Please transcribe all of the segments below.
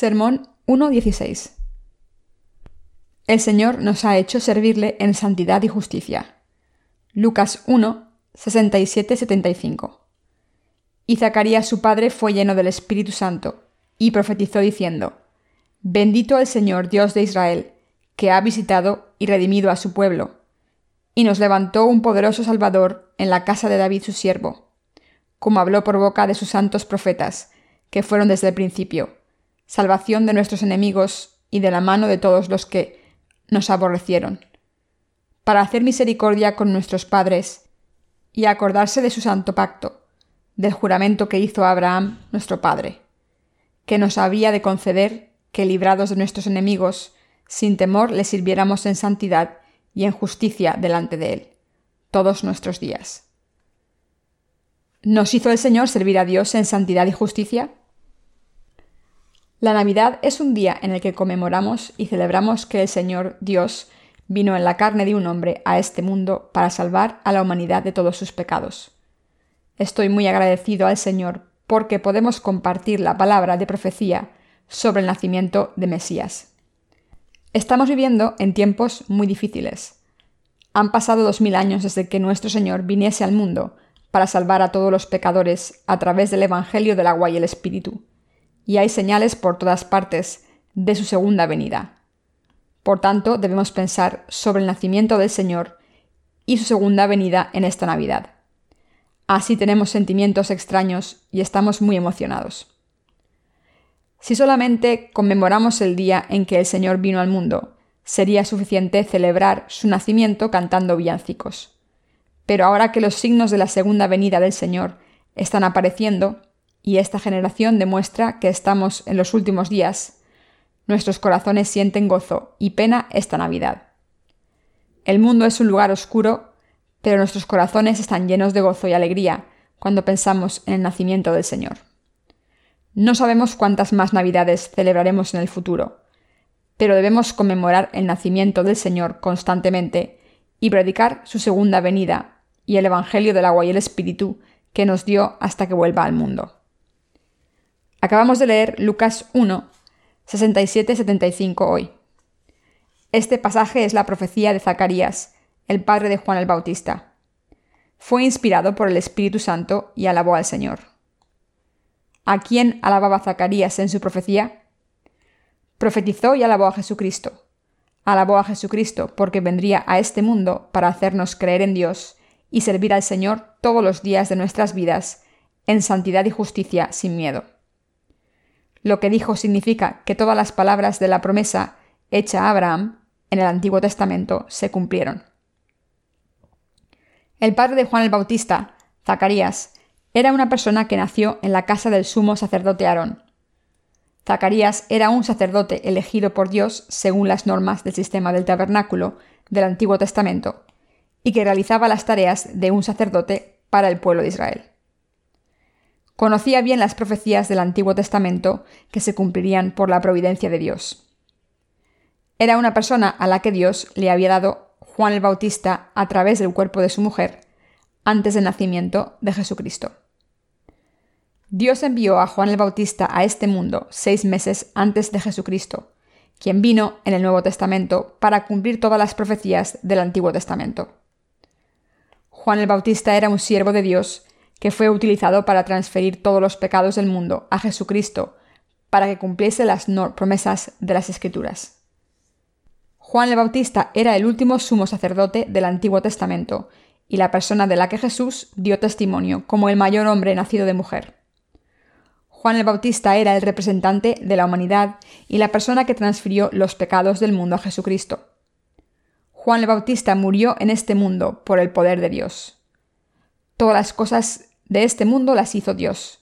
Sermón 1.16 El Señor nos ha hecho servirle en santidad y justicia. Lucas 1, 67-75 Y Zacarías su padre fue lleno del Espíritu Santo, y profetizó diciendo, Bendito el Señor Dios de Israel, que ha visitado y redimido a su pueblo, y nos levantó un poderoso Salvador en la casa de David su siervo, como habló por boca de sus santos profetas, que fueron desde el principio salvación de nuestros enemigos y de la mano de todos los que nos aborrecieron, para hacer misericordia con nuestros padres y acordarse de su santo pacto, del juramento que hizo Abraham, nuestro Padre, que nos había de conceder que, librados de nuestros enemigos, sin temor le sirviéramos en santidad y en justicia delante de Él, todos nuestros días. ¿Nos hizo el Señor servir a Dios en santidad y justicia? La Navidad es un día en el que conmemoramos y celebramos que el Señor Dios vino en la carne de un hombre a este mundo para salvar a la humanidad de todos sus pecados. Estoy muy agradecido al Señor porque podemos compartir la palabra de profecía sobre el nacimiento de Mesías. Estamos viviendo en tiempos muy difíciles. Han pasado dos mil años desde que nuestro Señor viniese al mundo para salvar a todos los pecadores a través del Evangelio del agua y el Espíritu y hay señales por todas partes de su segunda venida. Por tanto, debemos pensar sobre el nacimiento del Señor y su segunda venida en esta Navidad. Así tenemos sentimientos extraños y estamos muy emocionados. Si solamente conmemoramos el día en que el Señor vino al mundo, sería suficiente celebrar su nacimiento cantando villancicos. Pero ahora que los signos de la segunda venida del Señor están apareciendo, y esta generación demuestra que estamos en los últimos días. Nuestros corazones sienten gozo y pena esta Navidad. El mundo es un lugar oscuro, pero nuestros corazones están llenos de gozo y alegría cuando pensamos en el nacimiento del Señor. No sabemos cuántas más Navidades celebraremos en el futuro, pero debemos conmemorar el nacimiento del Señor constantemente y predicar su segunda venida y el Evangelio del agua y el Espíritu que nos dio hasta que vuelva al mundo. Acabamos de leer Lucas 1, 67-75 hoy. Este pasaje es la profecía de Zacarías, el padre de Juan el Bautista. Fue inspirado por el Espíritu Santo y alabó al Señor. ¿A quién alababa Zacarías en su profecía? Profetizó y alabó a Jesucristo. Alabó a Jesucristo porque vendría a este mundo para hacernos creer en Dios y servir al Señor todos los días de nuestras vidas, en santidad y justicia sin miedo. Lo que dijo significa que todas las palabras de la promesa hecha a Abraham en el Antiguo Testamento se cumplieron. El padre de Juan el Bautista, Zacarías, era una persona que nació en la casa del sumo sacerdote Aarón. Zacarías era un sacerdote elegido por Dios según las normas del sistema del tabernáculo del Antiguo Testamento, y que realizaba las tareas de un sacerdote para el pueblo de Israel. Conocía bien las profecías del Antiguo Testamento que se cumplirían por la providencia de Dios. Era una persona a la que Dios le había dado Juan el Bautista a través del cuerpo de su mujer antes del nacimiento de Jesucristo. Dios envió a Juan el Bautista a este mundo seis meses antes de Jesucristo, quien vino en el Nuevo Testamento para cumplir todas las profecías del Antiguo Testamento. Juan el Bautista era un siervo de Dios que fue utilizado para transferir todos los pecados del mundo a Jesucristo, para que cumpliese las promesas de las Escrituras. Juan el Bautista era el último sumo sacerdote del Antiguo Testamento y la persona de la que Jesús dio testimonio como el mayor hombre nacido de mujer. Juan el Bautista era el representante de la humanidad y la persona que transfirió los pecados del mundo a Jesucristo. Juan el Bautista murió en este mundo por el poder de Dios. Todas las cosas de este mundo las hizo Dios.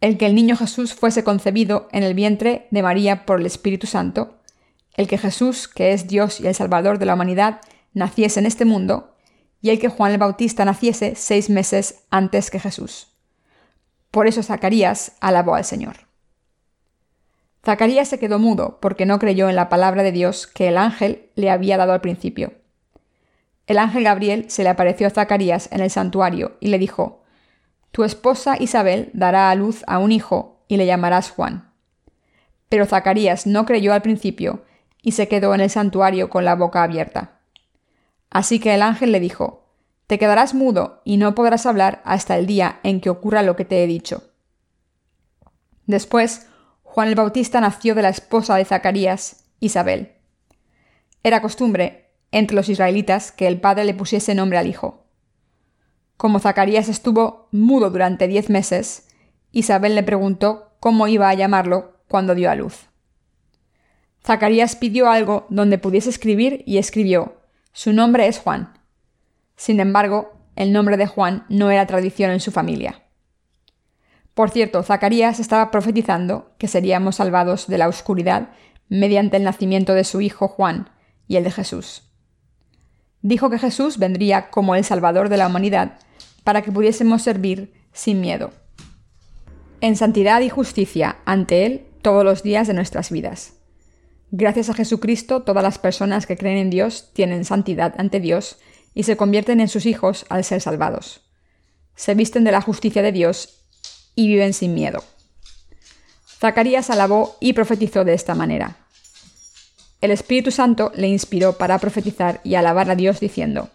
El que el niño Jesús fuese concebido en el vientre de María por el Espíritu Santo, el que Jesús, que es Dios y el Salvador de la humanidad, naciese en este mundo, y el que Juan el Bautista naciese seis meses antes que Jesús. Por eso Zacarías alabó al Señor. Zacarías se quedó mudo porque no creyó en la palabra de Dios que el ángel le había dado al principio. El ángel Gabriel se le apareció a Zacarías en el santuario y le dijo, tu esposa Isabel dará a luz a un hijo y le llamarás Juan. Pero Zacarías no creyó al principio y se quedó en el santuario con la boca abierta. Así que el ángel le dijo, Te quedarás mudo y no podrás hablar hasta el día en que ocurra lo que te he dicho. Después, Juan el Bautista nació de la esposa de Zacarías, Isabel. Era costumbre, entre los israelitas, que el padre le pusiese nombre al hijo. Como Zacarías estuvo mudo durante diez meses, Isabel le preguntó cómo iba a llamarlo cuando dio a luz. Zacarías pidió algo donde pudiese escribir y escribió, su nombre es Juan. Sin embargo, el nombre de Juan no era tradición en su familia. Por cierto, Zacarías estaba profetizando que seríamos salvados de la oscuridad mediante el nacimiento de su hijo Juan y el de Jesús. Dijo que Jesús vendría como el Salvador de la humanidad para que pudiésemos servir sin miedo, en santidad y justicia ante Él todos los días de nuestras vidas. Gracias a Jesucristo, todas las personas que creen en Dios tienen santidad ante Dios y se convierten en sus hijos al ser salvados. Se visten de la justicia de Dios y viven sin miedo. Zacarías alabó y profetizó de esta manera. El Espíritu Santo le inspiró para profetizar y alabar a Dios diciendo,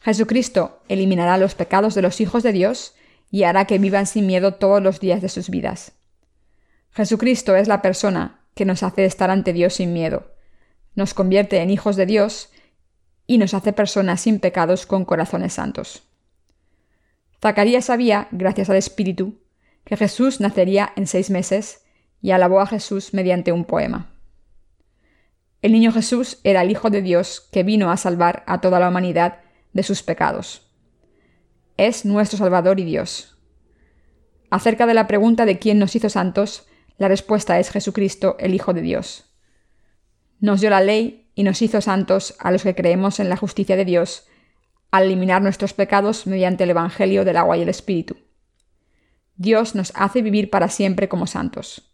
Jesucristo eliminará los pecados de los hijos de Dios y hará que vivan sin miedo todos los días de sus vidas. Jesucristo es la persona que nos hace estar ante Dios sin miedo, nos convierte en hijos de Dios y nos hace personas sin pecados con corazones santos. Zacarías sabía, gracias al Espíritu, que Jesús nacería en seis meses y alabó a Jesús mediante un poema. El niño Jesús era el Hijo de Dios que vino a salvar a toda la humanidad de sus pecados. Es nuestro Salvador y Dios. Acerca de la pregunta de quién nos hizo santos, la respuesta es Jesucristo, el Hijo de Dios. Nos dio la ley y nos hizo santos a los que creemos en la justicia de Dios, al eliminar nuestros pecados mediante el Evangelio del agua y el Espíritu. Dios nos hace vivir para siempre como santos.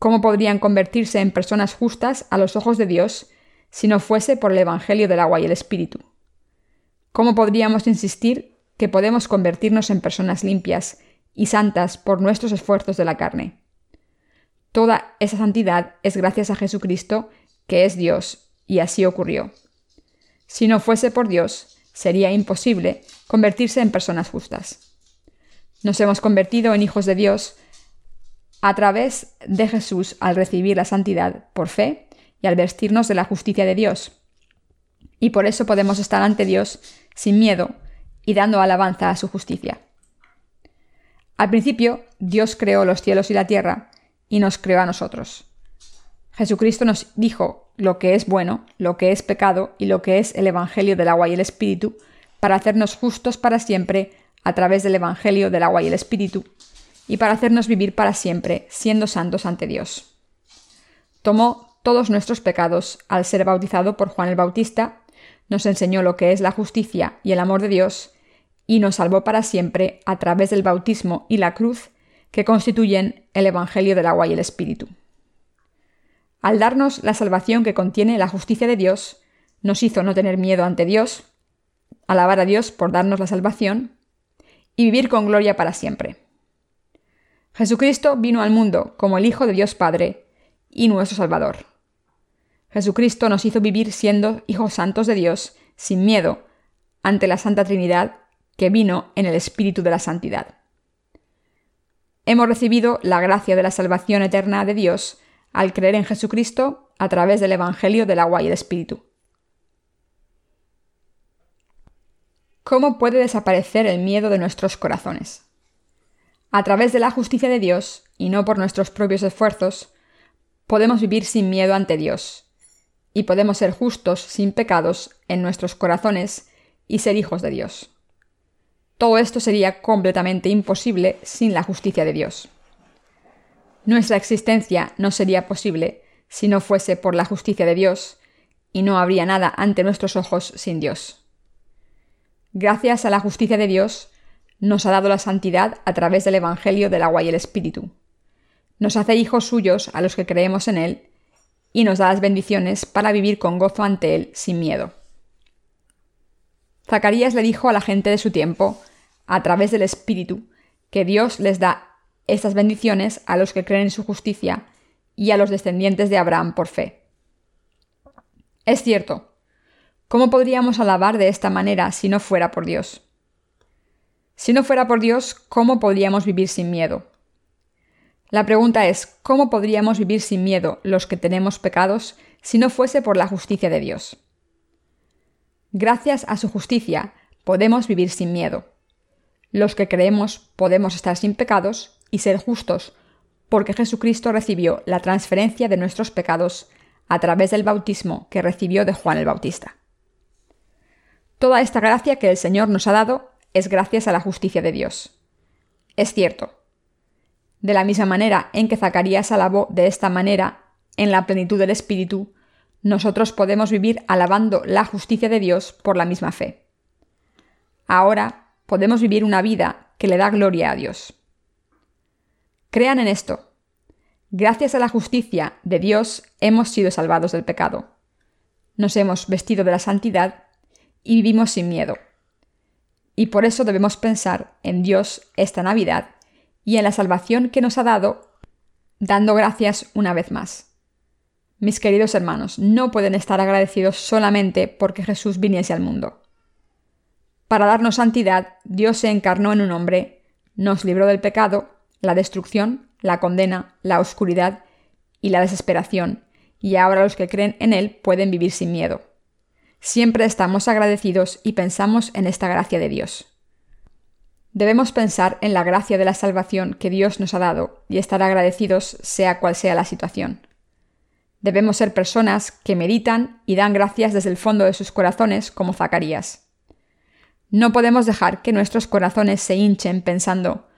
¿Cómo podrían convertirse en personas justas a los ojos de Dios si no fuese por el Evangelio del agua y el Espíritu? ¿Cómo podríamos insistir que podemos convertirnos en personas limpias y santas por nuestros esfuerzos de la carne? Toda esa santidad es gracias a Jesucristo, que es Dios, y así ocurrió. Si no fuese por Dios, sería imposible convertirse en personas justas. Nos hemos convertido en hijos de Dios a través de Jesús al recibir la santidad por fe y al vestirnos de la justicia de Dios. Y por eso podemos estar ante Dios sin miedo y dando alabanza a su justicia. Al principio, Dios creó los cielos y la tierra y nos creó a nosotros. Jesucristo nos dijo lo que es bueno, lo que es pecado y lo que es el Evangelio del agua y el Espíritu, para hacernos justos para siempre a través del Evangelio del agua y el Espíritu, y para hacernos vivir para siempre, siendo santos ante Dios. Tomó todos nuestros pecados al ser bautizado por Juan el Bautista, nos enseñó lo que es la justicia y el amor de Dios, y nos salvó para siempre a través del bautismo y la cruz que constituyen el Evangelio del agua y el Espíritu. Al darnos la salvación que contiene la justicia de Dios, nos hizo no tener miedo ante Dios, alabar a Dios por darnos la salvación y vivir con gloria para siempre. Jesucristo vino al mundo como el Hijo de Dios Padre y nuestro Salvador. Jesucristo nos hizo vivir siendo hijos santos de Dios, sin miedo, ante la Santa Trinidad que vino en el Espíritu de la Santidad. Hemos recibido la gracia de la salvación eterna de Dios al creer en Jesucristo a través del Evangelio del agua y el Espíritu. ¿Cómo puede desaparecer el miedo de nuestros corazones? A través de la justicia de Dios, y no por nuestros propios esfuerzos, podemos vivir sin miedo ante Dios, y podemos ser justos sin pecados en nuestros corazones y ser hijos de Dios. Todo esto sería completamente imposible sin la justicia de Dios. Nuestra existencia no sería posible si no fuese por la justicia de Dios, y no habría nada ante nuestros ojos sin Dios. Gracias a la justicia de Dios, nos ha dado la santidad a través del Evangelio del agua y el Espíritu. Nos hace hijos suyos a los que creemos en Él y nos da las bendiciones para vivir con gozo ante Él sin miedo. Zacarías le dijo a la gente de su tiempo, a través del Espíritu, que Dios les da estas bendiciones a los que creen en su justicia y a los descendientes de Abraham por fe. Es cierto, ¿cómo podríamos alabar de esta manera si no fuera por Dios? Si no fuera por Dios, ¿cómo podríamos vivir sin miedo? La pregunta es, ¿cómo podríamos vivir sin miedo los que tenemos pecados si no fuese por la justicia de Dios? Gracias a su justicia podemos vivir sin miedo. Los que creemos podemos estar sin pecados y ser justos, porque Jesucristo recibió la transferencia de nuestros pecados a través del bautismo que recibió de Juan el Bautista. Toda esta gracia que el Señor nos ha dado es gracias a la justicia de Dios. Es cierto. De la misma manera en que Zacarías alabó de esta manera, en la plenitud del Espíritu, nosotros podemos vivir alabando la justicia de Dios por la misma fe. Ahora podemos vivir una vida que le da gloria a Dios. Crean en esto. Gracias a la justicia de Dios hemos sido salvados del pecado. Nos hemos vestido de la santidad y vivimos sin miedo. Y por eso debemos pensar en Dios esta Navidad y en la salvación que nos ha dado, dando gracias una vez más. Mis queridos hermanos, no pueden estar agradecidos solamente porque Jesús viniese al mundo. Para darnos santidad, Dios se encarnó en un hombre, nos libró del pecado, la destrucción, la condena, la oscuridad y la desesperación, y ahora los que creen en Él pueden vivir sin miedo. Siempre estamos agradecidos y pensamos en esta gracia de Dios. Debemos pensar en la gracia de la salvación que Dios nos ha dado y estar agradecidos sea cual sea la situación. Debemos ser personas que meditan y dan gracias desde el fondo de sus corazones como Zacarías. No podemos dejar que nuestros corazones se hinchen pensando,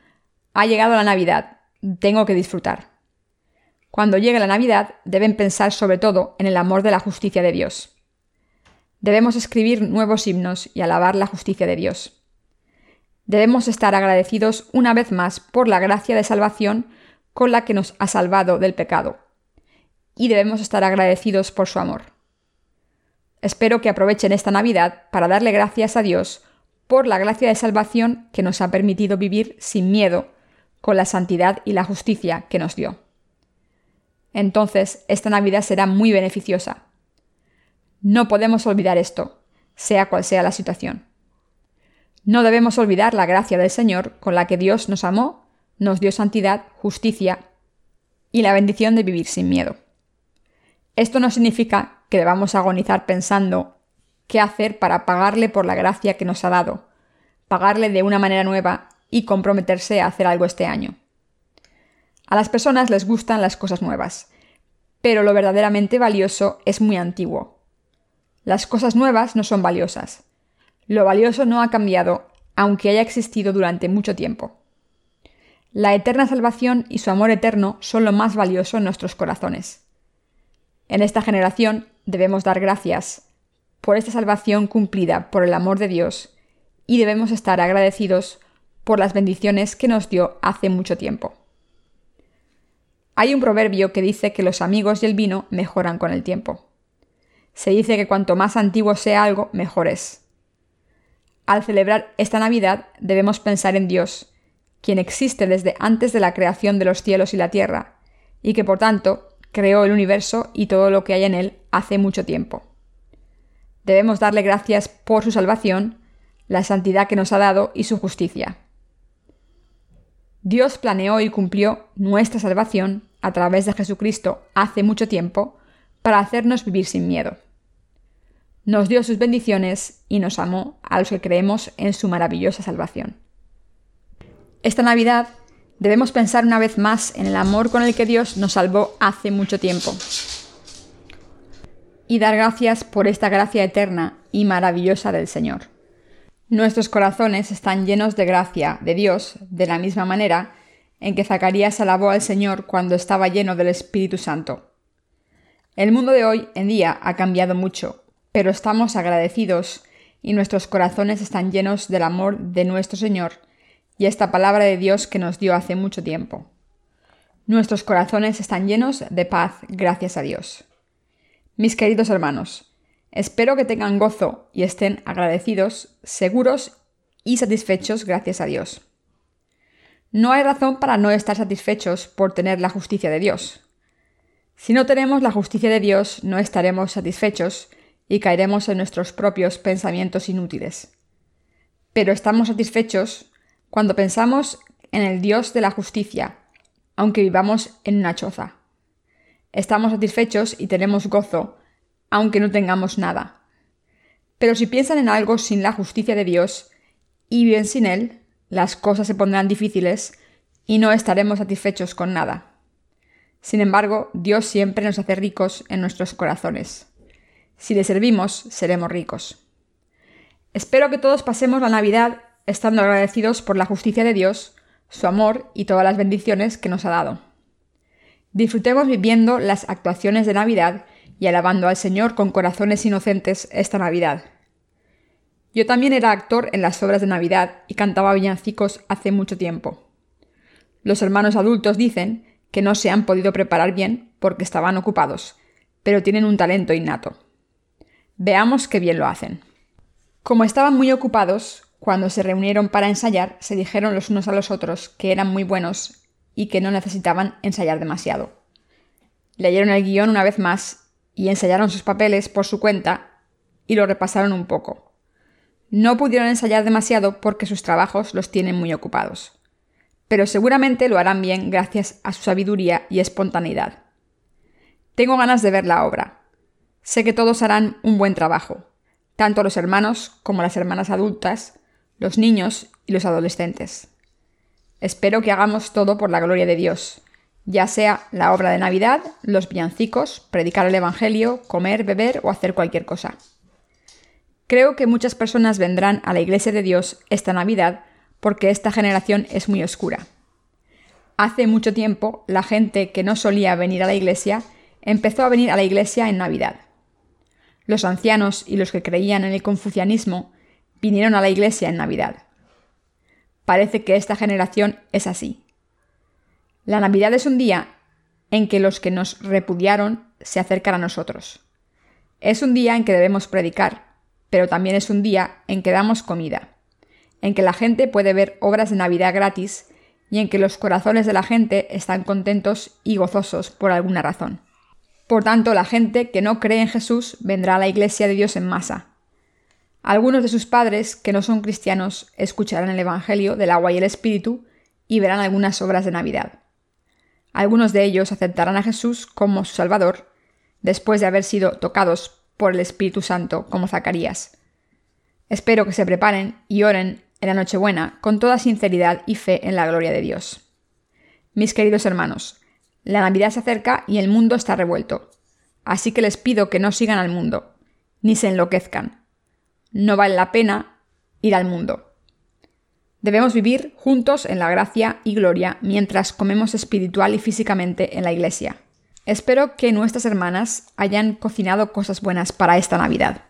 ha llegado la Navidad, tengo que disfrutar. Cuando llegue la Navidad deben pensar sobre todo en el amor de la justicia de Dios. Debemos escribir nuevos himnos y alabar la justicia de Dios. Debemos estar agradecidos una vez más por la gracia de salvación con la que nos ha salvado del pecado. Y debemos estar agradecidos por su amor. Espero que aprovechen esta Navidad para darle gracias a Dios por la gracia de salvación que nos ha permitido vivir sin miedo, con la santidad y la justicia que nos dio. Entonces, esta Navidad será muy beneficiosa no podemos olvidar esto, sea cual sea la situación. No debemos olvidar la gracia del Señor con la que Dios nos amó, nos dio santidad, justicia y la bendición de vivir sin miedo. Esto no significa que debamos agonizar pensando qué hacer para pagarle por la gracia que nos ha dado, pagarle de una manera nueva y comprometerse a hacer algo este año. A las personas les gustan las cosas nuevas, pero lo verdaderamente valioso es muy antiguo, las cosas nuevas no son valiosas. Lo valioso no ha cambiado, aunque haya existido durante mucho tiempo. La eterna salvación y su amor eterno son lo más valioso en nuestros corazones. En esta generación debemos dar gracias por esta salvación cumplida por el amor de Dios y debemos estar agradecidos por las bendiciones que nos dio hace mucho tiempo. Hay un proverbio que dice que los amigos y el vino mejoran con el tiempo. Se dice que cuanto más antiguo sea algo, mejor es. Al celebrar esta Navidad debemos pensar en Dios, quien existe desde antes de la creación de los cielos y la tierra, y que por tanto creó el universo y todo lo que hay en él hace mucho tiempo. Debemos darle gracias por su salvación, la santidad que nos ha dado y su justicia. Dios planeó y cumplió nuestra salvación a través de Jesucristo hace mucho tiempo, para hacernos vivir sin miedo. Nos dio sus bendiciones y nos amó a los que creemos en su maravillosa salvación. Esta Navidad debemos pensar una vez más en el amor con el que Dios nos salvó hace mucho tiempo y dar gracias por esta gracia eterna y maravillosa del Señor. Nuestros corazones están llenos de gracia de Dios de la misma manera en que Zacarías alabó al Señor cuando estaba lleno del Espíritu Santo. El mundo de hoy en día ha cambiado mucho, pero estamos agradecidos y nuestros corazones están llenos del amor de nuestro Señor y esta palabra de Dios que nos dio hace mucho tiempo. Nuestros corazones están llenos de paz gracias a Dios. Mis queridos hermanos, espero que tengan gozo y estén agradecidos, seguros y satisfechos gracias a Dios. No hay razón para no estar satisfechos por tener la justicia de Dios. Si no tenemos la justicia de Dios, no estaremos satisfechos y caeremos en nuestros propios pensamientos inútiles. Pero estamos satisfechos cuando pensamos en el Dios de la justicia, aunque vivamos en una choza. Estamos satisfechos y tenemos gozo, aunque no tengamos nada. Pero si piensan en algo sin la justicia de Dios y viven sin Él, las cosas se pondrán difíciles y no estaremos satisfechos con nada. Sin embargo, Dios siempre nos hace ricos en nuestros corazones. Si le servimos, seremos ricos. Espero que todos pasemos la Navidad estando agradecidos por la justicia de Dios, su amor y todas las bendiciones que nos ha dado. Disfrutemos viviendo las actuaciones de Navidad y alabando al Señor con corazones inocentes esta Navidad. Yo también era actor en las obras de Navidad y cantaba villancicos hace mucho tiempo. Los hermanos adultos dicen que no se han podido preparar bien porque estaban ocupados, pero tienen un talento innato. Veamos qué bien lo hacen. Como estaban muy ocupados, cuando se reunieron para ensayar, se dijeron los unos a los otros que eran muy buenos y que no necesitaban ensayar demasiado. Leyeron el guion una vez más y ensayaron sus papeles por su cuenta y lo repasaron un poco. No pudieron ensayar demasiado porque sus trabajos los tienen muy ocupados pero seguramente lo harán bien gracias a su sabiduría y espontaneidad. Tengo ganas de ver la obra. Sé que todos harán un buen trabajo, tanto los hermanos como las hermanas adultas, los niños y los adolescentes. Espero que hagamos todo por la gloria de Dios, ya sea la obra de Navidad, los villancicos, predicar el Evangelio, comer, beber o hacer cualquier cosa. Creo que muchas personas vendrán a la Iglesia de Dios esta Navidad porque esta generación es muy oscura. Hace mucho tiempo, la gente que no solía venir a la iglesia empezó a venir a la iglesia en Navidad. Los ancianos y los que creían en el confucianismo vinieron a la iglesia en Navidad. Parece que esta generación es así. La Navidad es un día en que los que nos repudiaron se acercan a nosotros. Es un día en que debemos predicar, pero también es un día en que damos comida en que la gente puede ver obras de Navidad gratis y en que los corazones de la gente están contentos y gozosos por alguna razón. Por tanto, la gente que no cree en Jesús vendrá a la iglesia de Dios en masa. Algunos de sus padres, que no son cristianos, escucharán el Evangelio del agua y el Espíritu y verán algunas obras de Navidad. Algunos de ellos aceptarán a Jesús como su Salvador, después de haber sido tocados por el Espíritu Santo, como Zacarías. Espero que se preparen y oren en la Nochebuena con toda sinceridad y fe en la gloria de Dios. Mis queridos hermanos, la Navidad se acerca y el mundo está revuelto, así que les pido que no sigan al mundo, ni se enloquezcan. No vale la pena ir al mundo. Debemos vivir juntos en la gracia y gloria mientras comemos espiritual y físicamente en la iglesia. Espero que nuestras hermanas hayan cocinado cosas buenas para esta Navidad.